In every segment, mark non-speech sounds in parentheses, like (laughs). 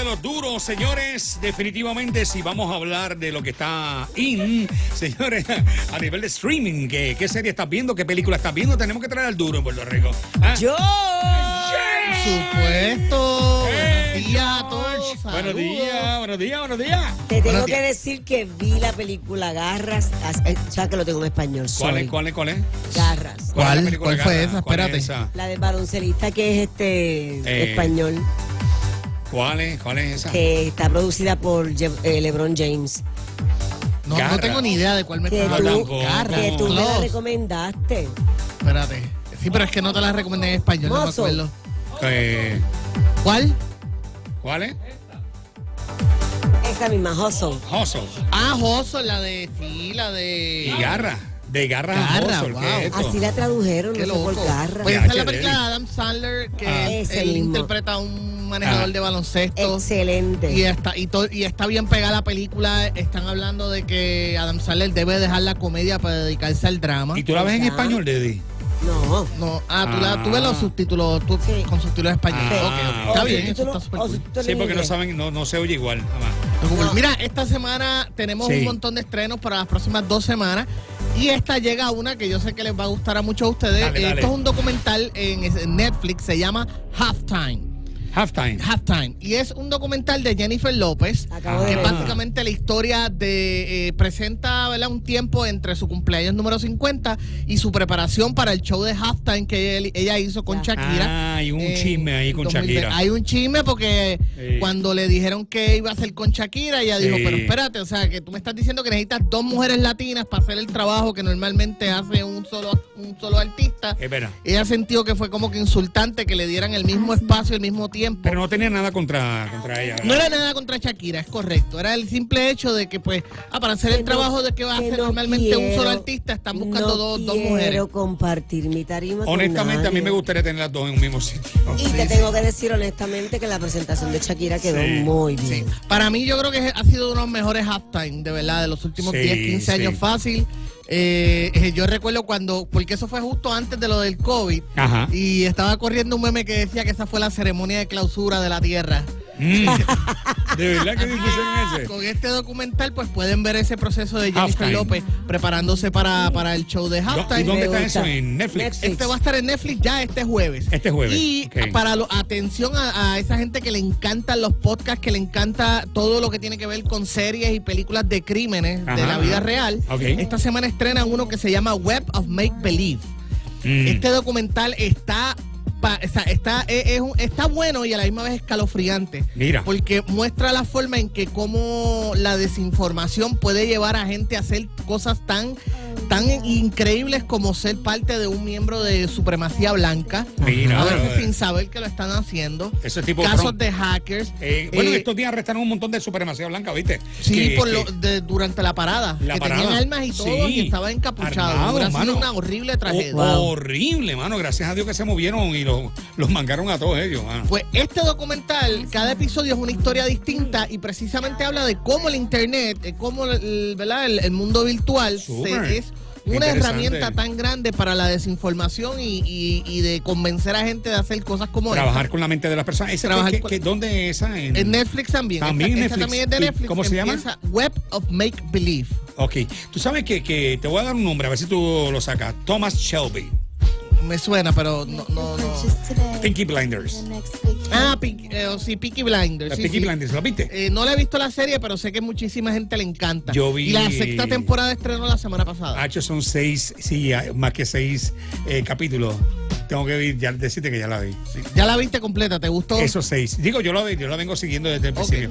de los duros, señores. Definitivamente, si vamos a hablar de lo que está in, (laughs) señores, a nivel de streaming, ¿qué, qué serie estás viendo? ¿Qué película estás viendo? Tenemos que traer al duro en Puerto Rico. ¿Ah? Yo. Supuesto. ¡Eh! Buenos días a todos. Buenos días, buenos días, buenos días. Te tengo Buenos que días. decir que vi la película Garras. as- eh, ¿Sabes que lo tengo en español? ¿Cuál es, cuál es, cuál es? Garras. es la ¿Cuál? película ¿Cuál fue Garra? esa? ¿Cuál es Espérate. esa? La del baloncelista que es este Eh. español, ¿Cuál es? ¿Cuál es esa? que está producida por Je- eh, LeBron James. No, Garra. no tengo ni idea de cuál me Que estás tú, tampoco. Garra. que tú me la recomendaste. Espérate. Sí, pero es que no te la recomendé en español, no me acuerdo. Eh, ¿Cuál? ¿Cuál es? Esa misma, Hustle. Hustle. Ah, Joso, la de. Sí, la de. Y Garra. De Garra, Garra, Hustle. Así la tradujeron, Qué no sé por garra. Pues esa es la película de. Adam Sandler, que Ah. Él mismo. interpreta a un manejador Ah. de baloncesto. Excelente. Y está, y, to- y está bien pegada la película. Están hablando de que Adam Sandler debe dejar la comedia para dedicarse al drama. ¿Y tú la ves en español, Daddy? No. No, ah, tú, la- Ah. tú ves los subtítulos tú- Sí. con subtítulos españoles. Ah. Está bien, eso está súper o cool. Sí, porque no saben, no, no se oye igual. jamás. No. Mira, esta semana tenemos Sí. un montón de estrenos para las próximas dos semanas. Y esta llega una que yo sé que les va a gustar a muchos de ustedes. Dale, dale. Esto es un documental en en Netflix, se llama Halftime. Halftime. Halftime. Y es un documental de Jennifer López. Acabo Ah. de Que básicamente la historia de eh, presenta ¿verdad? un tiempo entre su cumpleaños número 50 y su preparación para el show de halftime que él- ella hizo con Ya. Shakira. Ah, hay un en chisme ahí con 2020. Shakira. Hay un chisme porque Sí. cuando le dijeron que iba a hacer con Shakira, ella dijo, Sí. pero espérate, o sea, que tú me estás diciendo que necesitas dos mujeres latinas para hacer el trabajo que normalmente hace un solo, un solo artista. Es verdad. Ella sintió que fue como que insultante que le dieran el mismo espacio, el mismo tiempo. Pero no tenía nada contra, contra ella. ¿verdad? No era nada contra Shakira, es correcto. Era el simple hecho de que, pues, ah, para hacer Que el no- trabajo de que va a hacer no normalmente un solo quiero- artista, están buscando no dos, dos quiero mujeres. compartir mi tarima con Honestamente, a mí me gustaría tener las dos en un mismo sitio. Y te tengo que decir honestamente que la presentación de Shakira quedó Sí, muy Sí. bien. Para mí, yo creo que ha sido uno de los mejores halftime, de verdad, de los últimos Sí, 10, 15 sí. años fácil. Eh, eh, yo recuerdo cuando, porque eso fue justo antes de lo del COVID, Ajá. y estaba corriendo un meme que decía que esa fue la ceremonia de clausura de la Tierra. Mm. ¿De verdad que difusión ese? Con este documental, pues pueden ver ese proceso de Jennifer Halftime. López preparándose para, para el show de ¿Dó- halftime. ¿Y dónde está eso? ¿En Netflix? Netflix. Este va a estar en Netflix ya este jueves. Este jueves, Y para lo, atención a, a esa gente que le encantan los podcasts, que le encanta todo lo que tiene que ver con series y películas de crímenes de la vida ajá. real. Esta semana estrenan uno que se llama Web of Make Believe. Mm. Este documental está pa- está, está, es- bueno y a la misma vez escalofriante. Mira. Porque muestra la forma en que cómo la desinformación puede llevar a gente a hacer cosas tan, tan increíbles como ser parte de un miembro de supremacía blanca. Mira, a veces brother. sin saber que lo están haciendo. Ese tipo Casos de hackers. Eh, bueno, Eh, estos días arrestaron un montón de supremacía blanca, ¿viste? Sí, Que- por que- lo, de- durante la parada. La que parada. tenían armas y todo Sí. y estaban encapuchados. Armados, Hubiera sido una horrible tragedia. Oh, Horrible, mano. Gracias a Dios que se movieron y los, los mangaron a todos ellos, mano. Pues este documental, cada episodio es una historia distinta y precisamente habla de cómo el internet, de cómo el, ¿verdad? el, el mundo virtual se- es una herramienta tan grande para la desinformación y, y- y de convencer a gente de hacer cosas como Trabajar esta. con la mente de las personas. ¿Esa Trabajar que- con- que- ¿Dónde es esa? En, En Netflix también. También Esta- en esta Netflix. también es de ¿Y Netflix. cómo se llama? Web of Make Believe. Ok. Tú sabes que, que te voy a dar un nombre, a ver si tú lo sacas. Thomas Shelby. Me suena, pero no. no, no. Pinky Blinders. Ah, Pinky- eh, oh, sí, Peaky Blinders. Sí, Pinky sí. Blinders, ¿lo viste? Eh, no le he visto la serie, pero sé que muchísima gente le encanta. Yo vi- Y la sexta temporada estrenó la semana pasada. Hacho son seis, sí, más que seis eh, capítulos. Tengo que vi- ya, decirte que ya la vi. Ya la viste completa, ¿te gustó? Esos seis. Digo, yo la, vi- yo la vengo siguiendo desde el principio.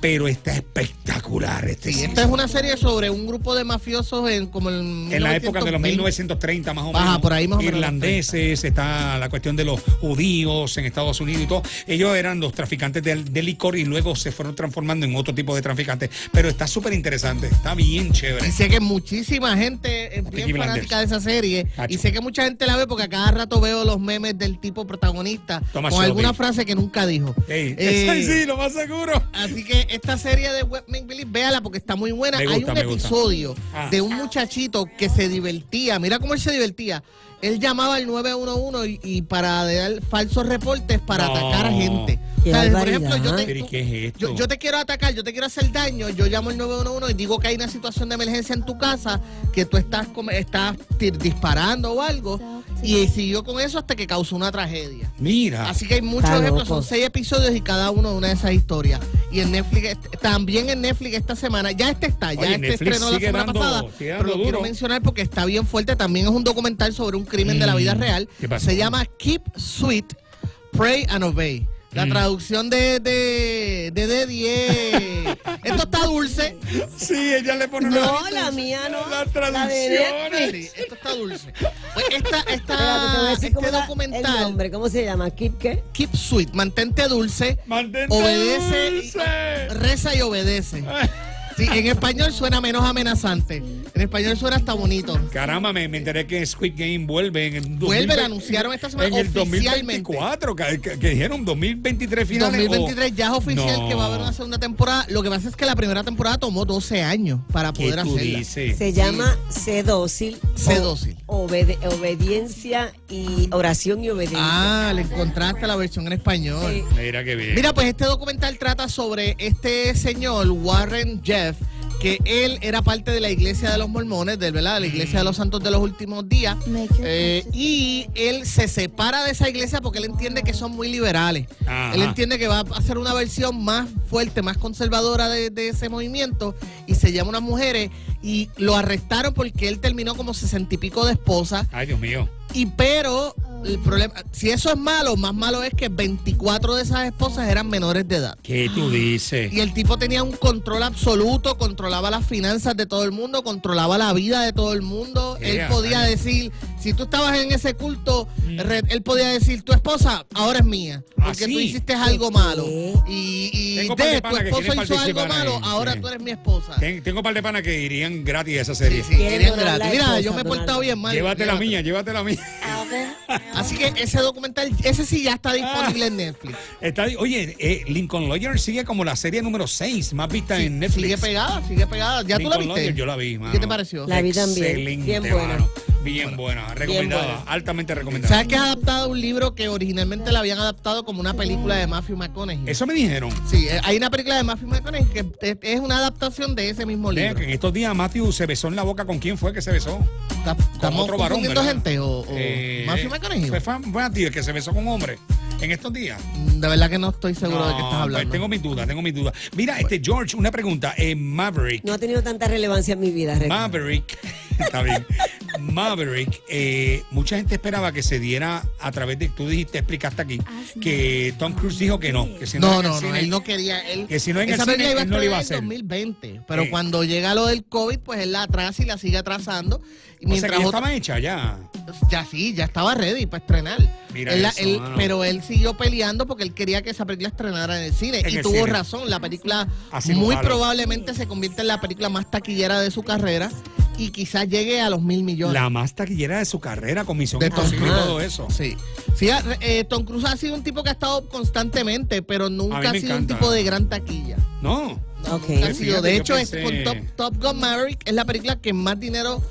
Pero está espectacular este Sí, esta es una serie sobre un grupo de mafiosos en como el En la época de los 1920. 1930 más o menos. Ajá, por ahí más o menos. Irlandeses, está la cuestión de los judíos en Estados Unidos y todo. Ellos eran los traficantes de, de licor y luego se fueron transformando en otro tipo de traficantes. Pero está súper interesante, está bien chévere. Y sé que muchísima gente es bien fanática de esa serie. Hacho. Y sé que mucha gente la ve porque a cada rato veo los memes del tipo protagonista con alguna frase que nunca dijo. Ey, Eh, (laughs) sí, lo más seguro. Así que esta serie de Web Make Believe, véala porque está muy buena. Me Hay gusta, un episodio Ah. de un muchachito que se divertía. Mira cómo él se divertía. Él llamaba al 911 y, y para dar falsos reportes para No. atacar a gente. Por ejemplo, yo te, Pero ¿y qué es esto? yo, yo te quiero atacar, yo te quiero hacer daño, yo llamo al 911 y digo que hay una situación de emergencia en tu casa, que tú estás, estás disparando o algo, y siguió con eso hasta que causó una tragedia. Mira. Así que hay muchos Está ejemplos, loco. son seis episodios y cada uno de una de esas historias. Y en Netflix, también en Netflix esta semana, ya este está, ya Oye, este Netflix estrenó la semana dando- pasada, pero lo quiero mencionar porque está bien fuerte, también es un documental sobre un crimen de la vida Mm, real. Se llama Keep Sweet, Pray and Obey. La Mm. traducción de, de, de Deddy es, Esto está dulce. Sí, ella le pone No, la mía no. Las La de traducciones. Sí, esto está dulce. Pues esta, esta, este cómo era el documental, nombre, ¿cómo se llama? ¿Keep qué? Keep Sweet, mantente dulce, Mantente obedece, dulce. reza y obedece. (laughs) Sí, en español suena menos amenazante. En español suena hasta bonito. Caramba, me, me enteré que Squid Game vuelve en el Vuelve, 2020 la anunciaron esta semana En el oficialmente. 2024, que, que- que dijeron 2023 finales. 2023 ya es oficial No. que va a haber una segunda temporada. Lo que pasa es que la primera temporada tomó 12 años para ¿Qué poder tú hacerla. dices? Se llama Sé dócil. Sé o- dócil. obede- obediencia y oración y obediencia. Ah, le encontraste la versión en español. Sí. Mira qué bien. Mira, pues este documental trata sobre este señor, Warren Jeff, que él era parte de la iglesia de los mormones, de, ¿verdad? de la iglesia de los santos de los últimos días. Eh, y él se separa de esa iglesia porque él entiende que son muy liberales. Ajá. Él entiende que va a hacer una versión más fuerte, más conservadora de, de ese movimiento y se llama unas mujeres y lo arrestaron porque él terminó como sesenta y pico de esposas Ay, Dios mío. Y pero el problema, si eso es malo, más malo es que 24 de esas esposas eran menores de edad. ¿Qué tú dices? Y el tipo tenía un control absoluto, controlaba las finanzas de todo el mundo, controlaba la vida de todo el mundo. Él podía decir, si tú estabas en ese culto, Mm. él podía decir, tu esposa ahora es mía, porque ¿Ah, tú hiciste algo malo. Y, y de de, tu esposo hizo algo malo, ahí, ahora sí. tú eres mi esposa. Ten- tengo un par de panas que irían gratis a esa serie. Sí, donar gratis. Mira, esposa, yo me he portado bien mal. Llévate la mía, llévate la mía. Así que ese documental, ese sí ya está disponible en Netflix. Está, oye, eh, Lincoln Lawyer sigue como la serie número 6 más vista Sí, en Netflix. Sigue pegada, sigue pegada. ¿Ya tú la Lincoln viste? Lawyer, yo la vi, mano. ¿Qué te pareció? La vi también. Excelente, Bien buena. mano. Bien buena. Recomendada. buena. Altamente recomendada. ¿Sabes que es adaptado un libro que originalmente la habían adaptado como una película de Matthew McConaughey? Eso me dijeron. Sí, eh, hay una película de Matthew McConaughey que es- una adaptación de ese mismo libro. que en estos días Matthew se besó en la boca con quién fue que se besó. Está- Con ¿Estamos otro varón. gente o, o Eh, Matthew McConaughey? Fue fan- el que se besó con un hombre en estos días. De verdad que no estoy seguro de qué estás No, hablando. pues tengo mis dudas, tengo mis dudas. Mira, este George, una pregunta. Eh, Maverick. No ha tenido tanta relevancia en mi vida. Maverick, (laughs) está bien. Maverick, eh, mucha gente esperaba que se diera a través de, tú dijiste, explicaste aquí, que Tom Cruise dijo que no, que si no, No, no, no, él no quería. Él, Que si no en el esa cine, película iba a él no iba a en hacer. 2020, pero cuando llega lo del COVID, pues él la atrasa y la sigue atrasando. Y O sea, mientras que ya otro- estaba hecha ya. Ya sí, ya estaba ready para estrenar. Mira Él eso, él- pero él siguió peleando porque él quería que esa película estrenara en el cine. En y el tuvo cine. razón, la película Así muy probablemente se convierte en la película más taquillera de su carrera y quizás llegue a los mil millones. La más taquillera de su carrera, con Misión De Tom y todo eso. Sí. Sí, eh, Tom Cruise ha sido un tipo que ha estado constantemente, pero nunca ha sido un tipo de gran taquilla. No. No, Ok. nunca ha sido. De hecho, es con Top, Top Gun Maverick es la película que más dinero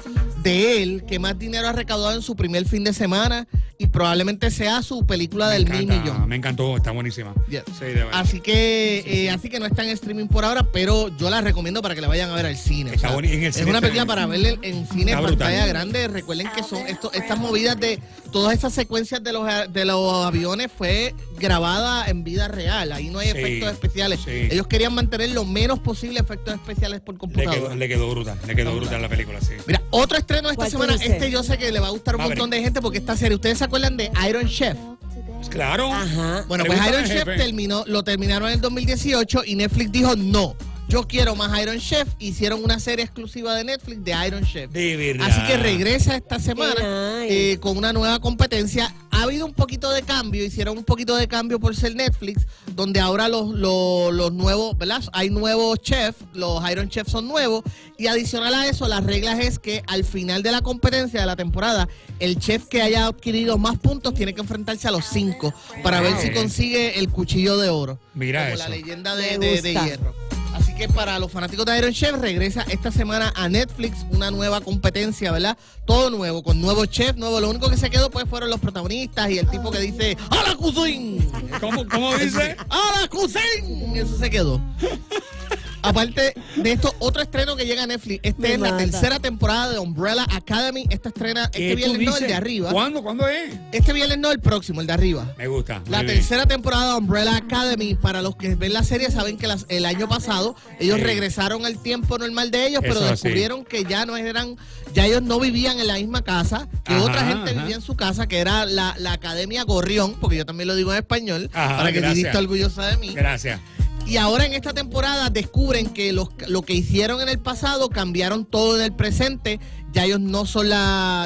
de él, que más dinero ha recaudado en su primer fin de semana y probablemente sea su película Me del mil millón. Me encantó, está buenísima. Yes. Sí. Así que, eh, así que no está en streaming por ahora, pero yo la recomiendo para que la vayan a ver al cine. Está boni- en el es cine una está película para verla en, cine, en pantalla grande. Recuerden que son esto, estas movidas de todas esas secuencias de los, de los aviones fue grabada en vida real. Ahí no hay Sí, efectos especiales. sí. Ellos querían mantener lo menos posible efectos especiales por Le computadora. quedó, le quedó brutal, le quedó brutal la película, sí. Mira, otro estreno esta ¿Cuál semana, este yo sé que le va a gustar un Maverick. montón de gente porque esta serie, ¿ustedes se acuerdan de Iron Chef? Claro. Ajá. Bueno, pues Iron Chef terminó, lo terminaron en el 2018 y Netflix dijo no. Yo quiero más Iron Chef. Hicieron una serie exclusiva de Netflix de Iron Chef. De verdad. Así que regresa esta semana eh, con una nueva competencia. Ha habido un poquito de cambio, hicieron un poquito de cambio por ser Netflix, donde ahora los, los, los nuevos, ¿verdad? Hay nuevos chefs, los Iron Chefs son nuevos. Y adicional a eso, las reglas es que al final de la competencia de la temporada, el chef que haya adquirido más puntos tiene que enfrentarse a los cinco para ver si consigue el cuchillo de oro. Mira como eso. la leyenda de, de- de hierro. Que para los fanáticos de Iron Chef regresa esta semana a Netflix una nueva competencia, ¿verdad? Todo nuevo, con nuevo chef, nuevo. Lo único que se quedó pues fueron los protagonistas y el tipo que dice ¡A la cuisine! ¿Cómo, cómo dice? ¡A la cuisine! Eso se quedó. Aparte de esto, otro estreno que llega a Netflix. Esta Me es la tercera temporada de Umbrella Academy. Esta estrena ¿Qué este viernes no, el de arriba. ¿Cuándo? ¿Cuándo es? Este viernes no, el próximo, el de arriba. Me gusta. La bien. tercera temporada de Umbrella Academy, para los que ven la serie, saben que las- el año pasado ellos Sí. regresaron al tiempo normal de ellos, pero Eso descubrieron que ya no eran, ya ellos no vivían en la misma casa, que Ajá, otra gente ajá. vivía en su casa, que era la, la Academia Gorrión, porque yo también lo digo en español, Ajá, para que esté orgullosa de mí. Gracias. Y ahora en esta temporada descubren que los- lo que hicieron en el pasado cambiaron todo en el presente. Ya ellos no son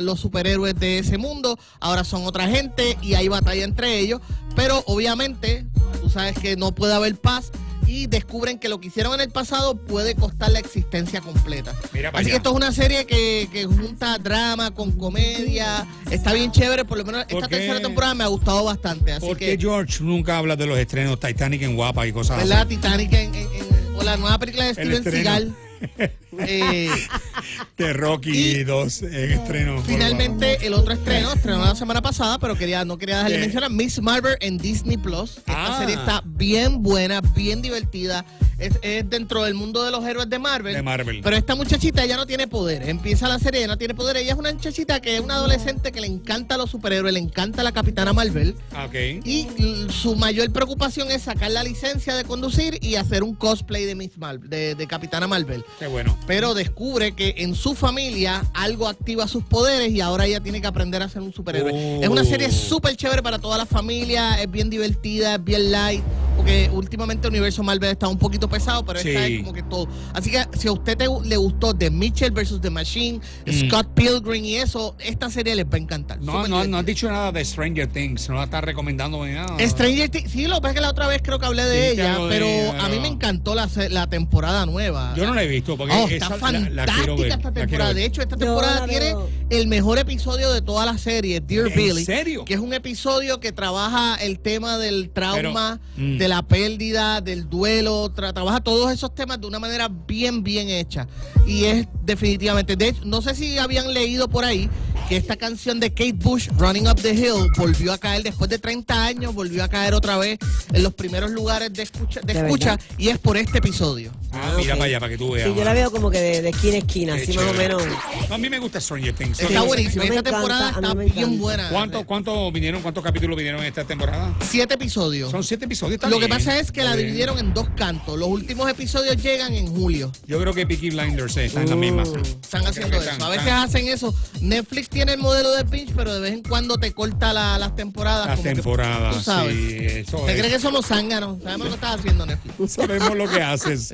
los superhéroes de ese mundo, ahora son otra gente y hay batalla entre ellos. Pero obviamente, tú sabes que no puede haber paz y descubren que lo que hicieron en el pasado puede costar la existencia completa. Mira Así que esto es una serie que, que junta drama con comedia. Está bien chévere, por lo menos ¿Por esta qué? tercera temporada me ha gustado bastante. Así ¿Por que qué George nunca habla de los estrenos Titanic en Guapa y cosas ¿verdad? así? Titanic en- en- en- o la nueva película de Steven. Seagal. (laughs) Eh, (laughs) De Rocky Y- 2 en estreno. finalmente el otro estreno, estrenó la semana pasada, pero quería, no quería dejarle Eh. mencionar, Miss Marvel en Disney Plus. Esta Ah. serie está bien buena, bien divertida. Es, es dentro del mundo de los héroes de Marvel. De Marvin. Pero esta muchachita ella no tiene poder. Empieza la serie, ella no tiene poder. Ella es una muchachita que es una adolescente que le encanta los superhéroes, le encanta la Capitana Marvel. Ah, Ok. Y su mayor preocupación es sacar la licencia de conducir y hacer un cosplay de Miss Marvel, de, de Capitana Marvel. Qué bueno. Pero descubre que en su familia algo activa sus poderes y ahora ella tiene que aprender a ser un superhéroe. Oh. Es una serie súper chévere para toda la familia, es bien divertida, es bien light, porque últimamente el universo Marvel está un poquito pesado, pero esta Sí. es como que todo. Así que si a usted te- le gustó The Mitchell vs. The Machine, Mm. Scott Pilgrim y eso, esta serie les va a encantar. No, no, no has dicho nada de Stranger Things. No la estás recomendando ni nada. Stranger Things, sí, lo que pasa es que la otra vez creo que hablé de Sí, ella, de pero a mí me encantó la, la temporada nueva. Yo no la he visto porque Oh, esa está fantástica la, quiero ver, esta temporada. De hecho, esta temporada tiene veo. el mejor episodio de toda la serie, Dear ¿En Billy. serio? Que es un episodio que trabaja el tema del trauma, Pero. De la pérdida, del duelo. tra- trabaja todos esos temas de una manera bien, bien hecha. Y es definitivamente. De hecho, no sé si habían leído por ahí que esta canción de Kate Bush, Running Up the Hill, volvió a caer después de 30 años, volvió a caer otra vez en los primeros lugares de escucha, de De escucha verdad. y es por este episodio. Ah, mira para allá, para que tú veas. Sí, yo la veo como que de, de esquina a esquina, Qué así más o menos. A mí me gusta Stranger Things. Está Sí. buenísima. Esta temporada encanta, está bien encanta. buena. ¿Cuántos cuánto vinieron, cuántos capítulos vinieron en esta temporada? Siete episodios. Son siete episodios. está Lo que pasa es que la bien. dividieron en dos cantos. Los últimos episodios llegan en julio. Yo creo que Peaky Blinders está en la Uh. misma. Están haciendo eso. están- A veces están- hacen eso. Netflix tiene el modelo de binge, pero de vez en cuando te corta la- las temporadas. Las que- temporadas, tú sabes. sí, eso ¿Te es. crees que somos zánganos? Sabemos lo que estás haciendo Netflix. Sabemos lo que haces.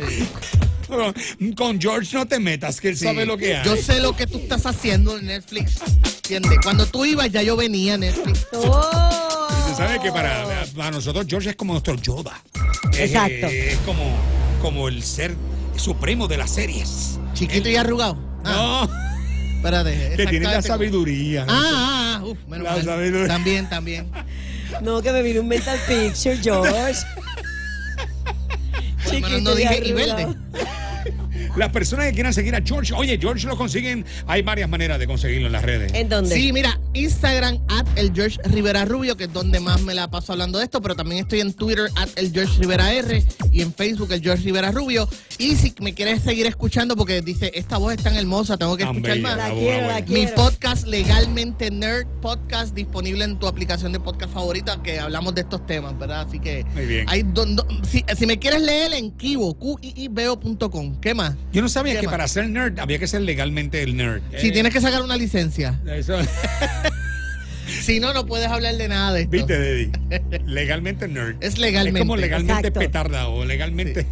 Pero con George no te metas, que él Sí. sabe lo que Yo hace. sé lo que tú estás haciendo en Netflix. ¿Entiendes? Cuando tú ibas ya yo venía a Netflix. ¡Oh! Usted sabe que para, para nosotros George es como nuestro Yoda. Exacto. Es, como, como el ser supremo de las series. Chiquito y arrugado. Ah, No, (laughs) espérate. que tiene la sabiduría. Ah, ah, ah, uf, menos La mal. sabiduría. También, también. No, que me vino un mental picture, George. Lo menos no Chiquito dije y verde. Las personas que quieran seguir a George, oye, George lo consiguen, hay varias maneras de conseguirlo en las redes. ¿En dónde? Sí, mira, Instagram at el George Rivera Rubio, que es donde más me la paso hablando de esto, pero también estoy en Twitter at el George Rivera R y en Facebook el George Rivera Rubio. Y si me quieres seguir escuchando, porque dice, esta voz es tan hermosa, tengo que Tan escuchar bella, más. La la quiero, buena, la buena. quiero. Mi podcast Legalmente Nerd Podcast disponible en tu aplicación de podcast favorita que hablamos de estos temas, ¿verdad? Así que Muy bien. hay don- don- si, si me quieres leer en Kibo, QIIBO.com. ¿Qué más? Yo no sabía ¿Qué que más? para ser nerd había que ser legalmente el nerd. Si Eh, tienes que sacar una licencia. Eso, (laughs) Si no, no puedes hablar de nada de esto. viste, Deddy. (laughs) Legalmente nerd. Es legalmente. Es como legalmente Exacto. petarda o legalmente.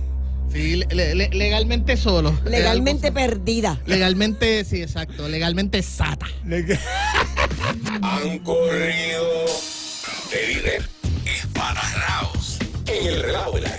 Sí, le- le- legalmente solo. Legalmente Es algo- perdida. Legalmente, sí, exacto. Legalmente sata. (laughs) Han corrido. Te diré, espanadraos. En el relajo de la